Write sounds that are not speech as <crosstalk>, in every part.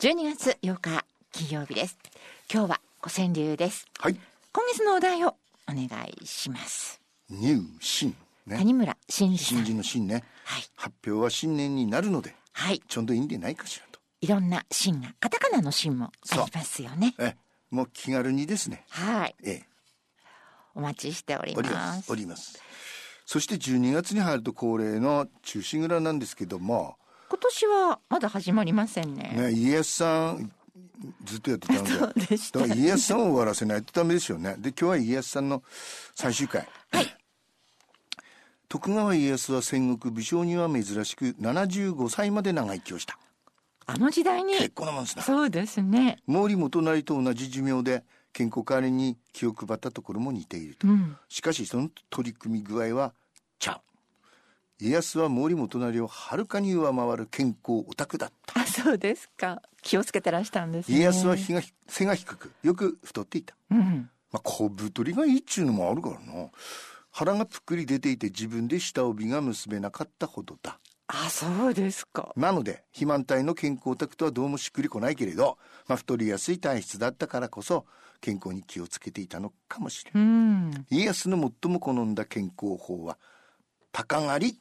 12月8日金曜日です今日は五川流ですはい。今月のお題をお願いします入新。ね。谷村新司新人の新ね。はい発表は新年になるので、はいちょうどいいんでないかしらと。いろんな新がカタカナの新もありますよねえ、もう気軽にですね。はいええ、お待ちしております。おります。そして12月に入ると恒例の中心蔵なんですけども、今年はまだ始まりませんねね、家康さん、ずっとやってたので。そうでしただから家康さんを終わらせないとダメですよね。で、今日は家康さんの最終回。<coughs> 徳川家康は戦国武将には珍しく75歳まで長生きをした。あの時代に結構なもんですな。そうですね毛利元就と同じ寿命で健康管理に気を配ったところも似ていると。うんしかしその取り組み具合はちゃう。家康は毛利元就をはるかに上回る健康オタクだった。あそうですか気をつけてらしたんですね家康は日が背が低く、よく太っていた。うんまあ、小太りがいいっちゅうのもあるからな。腹がぷっくり出ていて自分で下帯が結べなかったほどだ。あそうですかなので、肥満体の健康オタクとはどうもしっくりこないけれど、まあ、太りやすい体質だったからこそ、健康に気をつけていたのかもしれない。うん家康の最も好んだ健康法は、鷹狩り。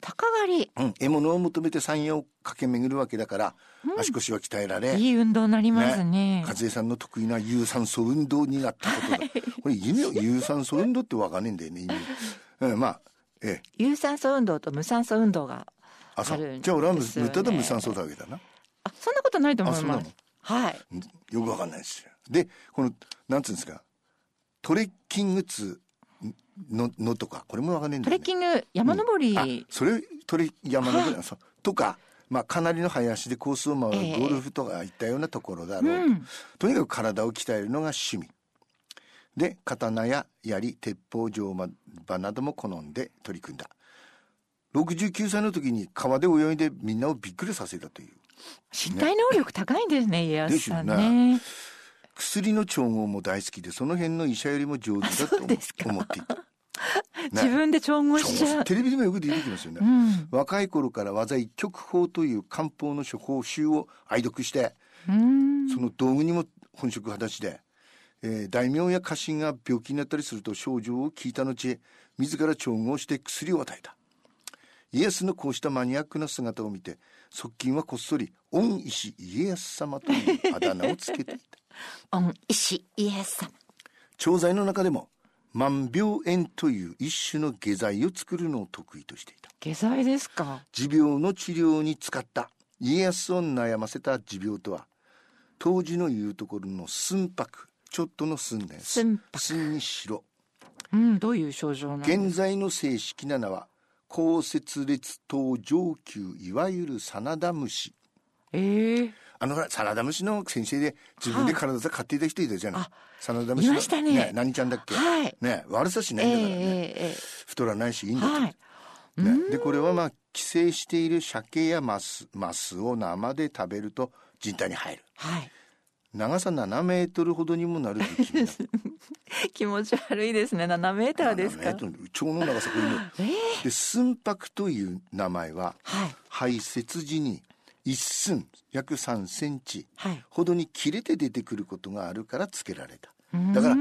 鷹狩り。うん、獲物を求めて山陽を駆け巡るわけだから、足腰は鍛えられ、いい運動になりますね。和江さんの得意な有酸素運動になったことだ。これ意味を、有酸素運動ってわかんねえんだよね、意味。<laughs> うん、まあ、ええ。有酸素運動と無酸素運動があ、るんじゃあ俺は無ただ無酸素だわけだな。あそんなことないと思います。はいうんよくわかんないですよ。で、この、なんつうんですか、トレッキングツの、のとか、これもわかんないんだよね。トレッキング山登り、あ、それ、トレ、山の上、そうとか、まあ、かなりの林でコースを回るええゴルフとかいったようなところだろうと。うんとにかく体を鍛えるのが趣味。で、刀や槍、鉄砲、乗馬なども好んで取り組んだ。69歳の時に川で泳いでみんなをびっくりさせたという。身体能力高いんですね家康さんですよね薬の調合も大好きで、その辺の医者よりも上手だと思っていた。<laughs> 自分で調合しちゃうテレビでもよく出てきますよね。うん若い頃から技一曲法という漢方の処方集を愛読して、うんその道具にも本職果たしで、えー大名や家臣が病気になったりすると症状を聞いた後、自ら調合して薬を与えた。家康のこうしたマニアックな姿を見て、側近はこっそり、恩石家康様というあだ名をつけていた。<laughs> 恩石家康様。調剤の中でも、万病炎という一種の下剤を作るのを得意としていた。下剤ですか？持病の治療に使った家康を悩ませた持病とは当時の言うところの寸白ちょっとの寸ね寸白。寸に白。うんどういう症状現在の正式な名は高節列頭上級いわゆる真田虫。ええあのほら真田虫の先生で自分で体さ買っていた人いたじゃない、あ真田虫のいましたね。何ちゃんだっけ、はい。ね悪さしなえいんだからね、ええ太らないしいいんだと、はい。ね、でこれはまあ寄生している鮭やマスマスを生で食べると人体に入る。はい。長さ7メートルほどにもなるという君だ <laughs> 気持ち悪いですね。7メーターです7か腸の長さこれも。<laughs> ええで寸白という名前ははい。排泄時に一寸約3センチはい。ほどに切れて出てくることがあるから付けられた。うだから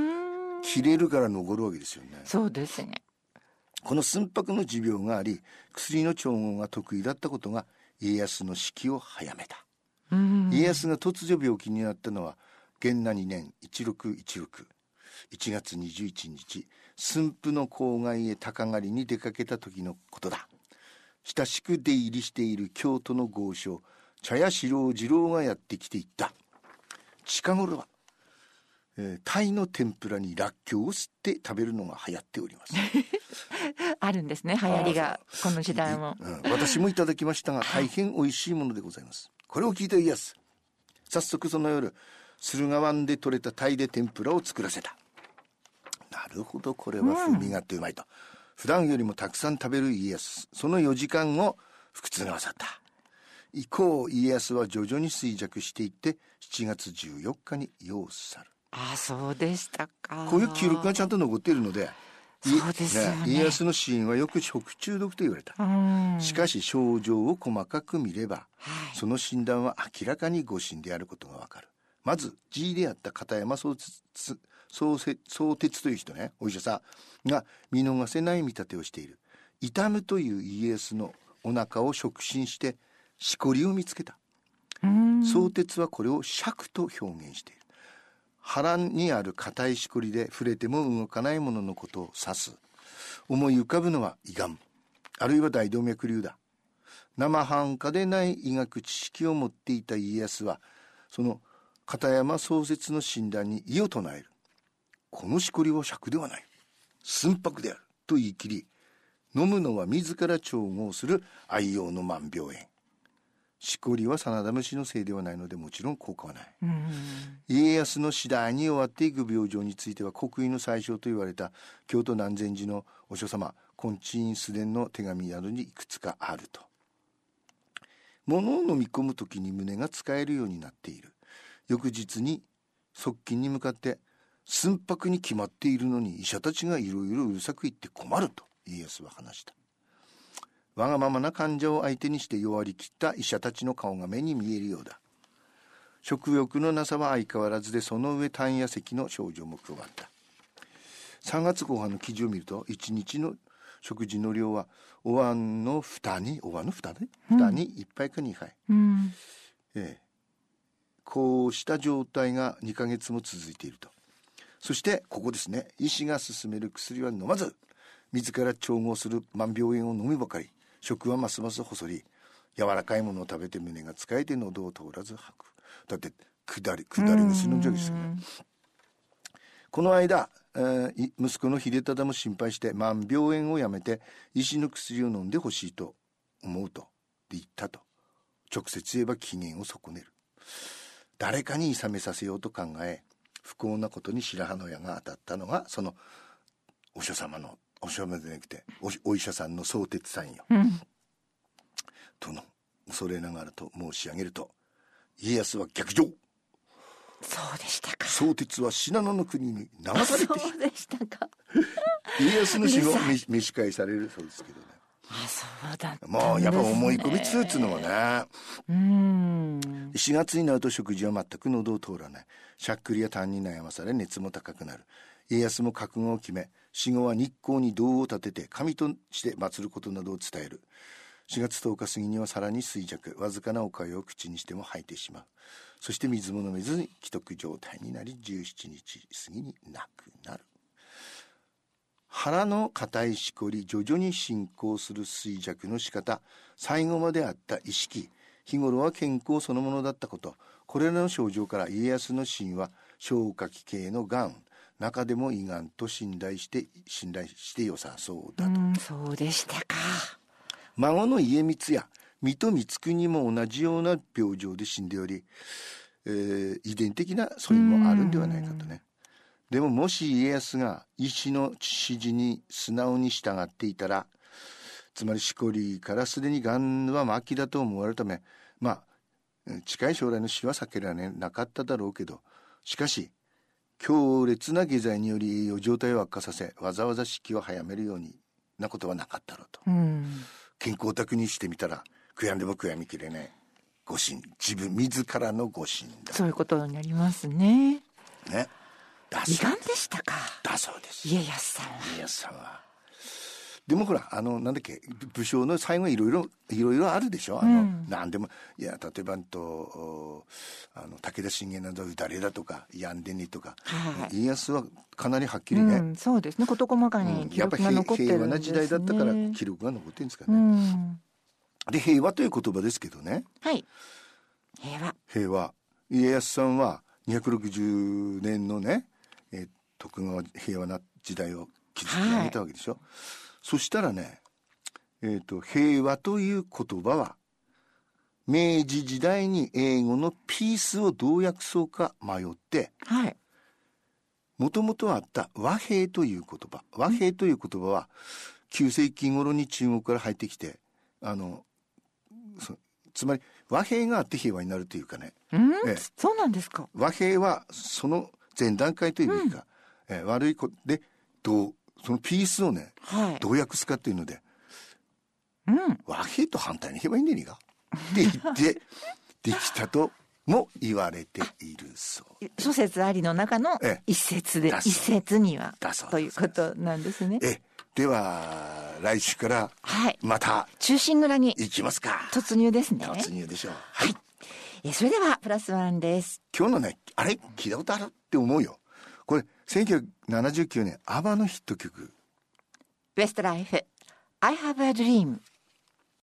切れるから残るわけですよね。そうですね。この寸白の持病があり薬の調合が得意だったことが家康の死期を早めた。うん。家康が突如病気になったのは元那2年16161月21日駿府の郊外へ鷹狩りに出かけた時のことだ。親しく出入りしている京都の豪商茶屋四郎次郎がやってきていった。近頃は、えー鯛の天ぷらにらっきょうを吸って食べるのが流行っております、<laughs> あるんですね流行りがこの時代も。うん、私もいただきましたが大変美味しいものでございます。これを聞いた家康。早速その夜駿河湾で採れた鯛で天ぷらを作らせた。なるほどこれは風味があってうまいと、普段よりもたくさん食べる家康その4時間後腹痛が勝った。以降家康は徐々に衰弱していって7月14日に世を去る。あそうでしたか。こういう記録がちゃんと残っているのでそうですよね。家康の死因はよく食中毒と言われた、うん。しかし症状を細かく見ればはい。その診断は明らかに誤診であることがわかる。まず G であった片山宗哲宗哲宗哲という人ねお医者さん。が見逃せない見立てをしている。痛むという家康のお腹を触診してしこりを見つけた。うん。相鉄はこれを尺と表現している。腹にある硬いしこりで触れても動かないもののことを指す。思い浮かぶのは胃がん。あるいは大動脈瘤だ。生半可でない医学知識を持っていた家康はその片山創設の診断に異を唱えるこのしこりは尺ではない。寸白であると言い切り飲むのは自ら調合する愛用の万病園。しこりは真田虫のせいではないのでもちろん効果はない。家康の次第に終わっていく病状については国威の最小と言われた京都南禅寺のお書様金地院素伝の手紙などにいくつかあると。物を飲み込む時に胸が使えるようになっている。翌日に側近に向かって寸白に決まっているのに医者たちがいろいろうるさく言って困ると家康は話した。わがままな患者を相手にして弱りきった医者たちの顔が目に見えるようだ。食欲のなさは相変わらずでその上痰や咳の症状も加わった。3月後半の記事を見ると1日の食事の量はお椀の蓋にお椀の蓋で蓋に1杯か2杯、うん。ええ。こうした状態が2ヶ月も続いているとそしてここですね。医師が勧める薬は飲まず自ら調合する万病塩を飲むばかり食はますます細り柔らかいものを食べて胸が使えて喉を通らず吐く。だって下り下り虫飲んじゃうんですよね。この間、えーい息子の秀忠も心配して万病塩をやめて医師の薬を飲んでほしいと思うと言ったと。直接言えば機嫌を損ねる。誰かに諌めさせようと考え不幸なことに白羽の矢が当たったのがそのお書様のお書様でなくておお医者さんの相鉄さんよ。うん。との恐れながらと申し上げると家康は逆上。そうでしたか。相鉄は信濃の国に流されてそうでしたか。家康の死後うるさい。召召し返されるそうですけどねあそうだね。もうやっぱ思い込みつうつうのはね。うん。4月になると食事は全く喉を通らない。しゃっくりや痰に悩まされ熱も高くなる。家康も覚悟を決め死後は日光に銅を立てて神として祀ることなどを伝える。4月10日過ぎにはさらに衰弱。わずかなおかゆを口にしても吐いてしまう。そして水も飲めずに既得状態になり17日過ぎに亡くなる腹の硬いしこり徐々に進行する衰弱の仕方。最後まであった意識。日頃は健康そのものだったこと。これらの症状から家康の死因は消化器系のがん。中でも胃がんと信頼して信頼して良さそうだと、うんそうでしたか。孫の家光や水戸光圀も同じような病状で死んでおり、えー遺伝的な素因もあるんではないかとねでももし家康が医師の指示に素直に従っていたらつまりしこりからすでにがんは末期だと思われるためまあうん近い将来の死は避けられなかっただろうけどしかし強烈な下剤により栄養状態を悪化させわざわざ死期を早めるようになことはなかったろうと。うん。健康宅にしてみたら悔やんでも悔やみきれない。誤診自分自らの誤診だ。そういうことになりますね。ね。だ胃がんでしたか。だそうです。家康さんは。家康さんは。でもほらあのなんだっけぶ武将の最後いろいろいろいろあるでしょ。あの、うん。なんでもいや例えばんとおあの武田信玄などは誰だとかやんでねとか、はい。家康はかなりはっきりね、うん、そうですね。事細かに記やっぱ録が平残ってるんですね。平和な時代だったから記録が残ってるんですかうね、ん。で平和という言葉ですけどね。はい。平和。平和。家康さんは260年のね、えー徳川平和な時代を築き上げたわけでしょ、そしたらね、えー、と平和という言葉は明治時代に英語のピースをどう訳そうか迷ってはい。もともとあった和平という言葉。和平という言葉は9世紀頃に中国から入ってきてあのそつまり和平があって平和になるというかね。うん、ええ。そうなんですか。和平はその前段階というべきか、えー悪いことでどうそのピースをねはい。どう訳すかっていうのでうん。和平と反対にいけばいいんでねえかって言って <laughs> できたとも言われているそう諸説ありの中のええ一説で、だそう一説にはということなんですね。えでは来週からはい。また中心蔵に行きますか突入ですね。突入でしょうはいえそれではプラスワンです。今日のねあれ聞いたことあるって思うよこれ1979年アバのヒット曲。ウエストライフ I have a dream.